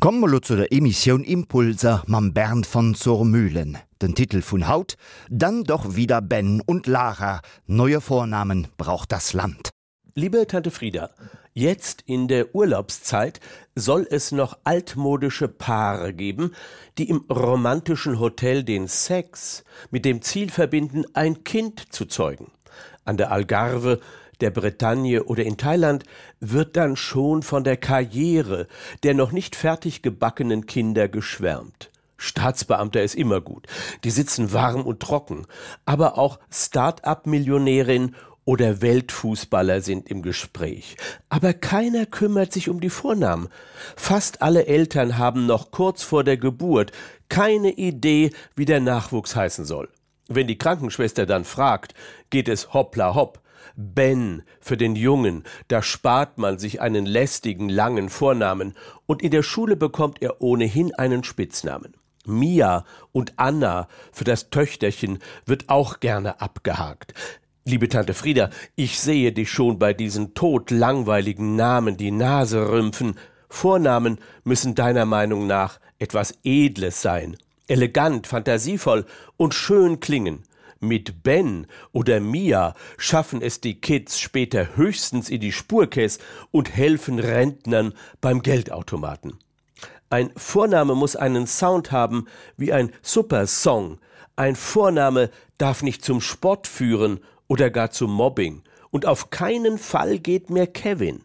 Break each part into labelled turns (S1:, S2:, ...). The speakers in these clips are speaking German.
S1: Gommelo zu der Emission Impulser mam Bern von Zormühlen. Den Titel vun Haut, dann doch wieder Ben und Lara. Neue Vornamen braucht das Land.
S2: Liebe Tante Frieda, jetzt in der Urlaubszeit soll es noch altmodische Paare geben, die im romantischen Hotel den Sex mit dem Ziel verbinden, ein Kind zu zeugen. An der Algarve der Bretagne oder in Thailand wird dann schon von der Karriere der noch nicht fertig gebackenen Kinder geschwärmt. Staatsbeamter ist immer gut. Die sitzen warm und trocken. Aber auch Start-up-Millionärin oder Weltfußballer sind im Gespräch. Aber keiner kümmert sich um die Vornamen. Fast alle Eltern haben noch kurz vor der Geburt keine Idee, wie der Nachwuchs heißen soll. Wenn die Krankenschwester dann fragt, geht es hoppla hopp. Ben für den Jungen, da spart man sich einen lästigen langen Vornamen, und in der Schule bekommt er ohnehin einen Spitznamen. Mia und Anna für das Töchterchen wird auch gerne abgehakt. Liebe Tante Frieda, ich sehe dich schon bei diesen todlangweiligen Namen die Nase rümpfen. Vornamen müssen deiner Meinung nach etwas Edles sein, elegant, fantasievoll und schön klingen. Mit Ben oder Mia schaffen es die Kids später höchstens in die Spurkäs und helfen Rentnern beim Geldautomaten. Ein Vorname muss einen Sound haben wie ein Supersong. Ein Vorname darf nicht zum Spott führen oder gar zum Mobbing. Und auf keinen Fall geht mehr Kevin.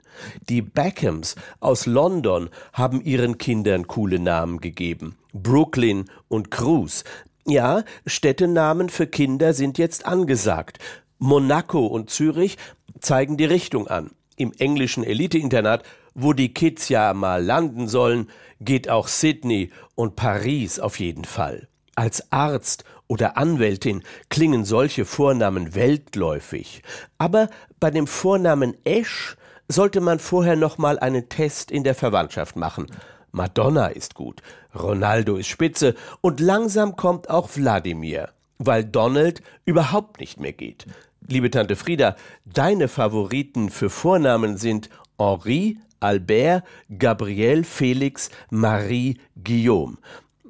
S2: Die Beckhams aus London haben ihren Kindern coole Namen gegeben. Brooklyn und Cruz. Ja, Städtenamen für Kinder sind jetzt angesagt. Monaco und Zürich zeigen die Richtung an. Im englischen Eliteinternat, wo die Kids ja mal landen sollen, geht auch Sydney und Paris auf jeden Fall. Als Arzt oder Anwältin klingen solche Vornamen weltläufig. Aber bei dem Vornamen Esch sollte man vorher noch mal einen Test in der Verwandtschaft machen. Madonna ist gut, Ronaldo ist spitze und langsam kommt auch Wladimir, weil Donald überhaupt nicht mehr geht. Liebe Tante Frieda, deine Favoriten für Vornamen sind Henri, Albert, Gabriel, Felix, Marie, Guillaume.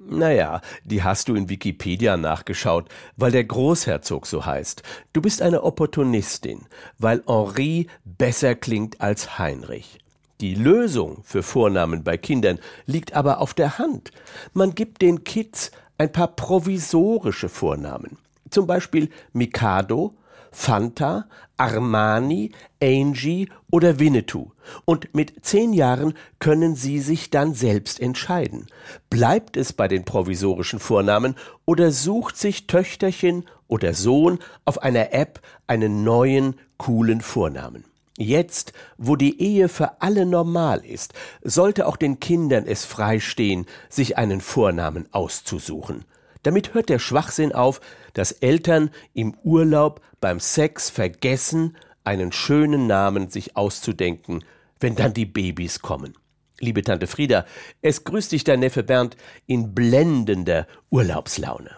S2: Naja, die hast du in Wikipedia nachgeschaut, weil der Großherzog so heißt. Du bist eine Opportunistin, weil Henri besser klingt als Heinrich. Die Lösung für Vornamen bei Kindern liegt aber auf der Hand. Man gibt den Kids ein paar provisorische Vornamen. Zum Beispiel Mikado, Fanta, Armani, Angie oder Winnetou. Und mit zehn Jahren können Sie sich dann selbst entscheiden. Bleibt es bei den provisorischen Vornamen oder sucht sich Töchterchen oder Sohn auf einer App einen neuen, coolen Vornamen? Jetzt, wo die Ehe für alle normal ist, sollte auch den Kindern es freistehen, sich einen Vornamen auszusuchen. Damit hört der Schwachsinn auf, dass Eltern im Urlaub beim Sex vergessen, einen schönen Namen sich auszudenken, wenn dann die Babys kommen. Liebe Tante Frieda, es grüßt dich dein Neffe Bernd in blendender Urlaubslaune.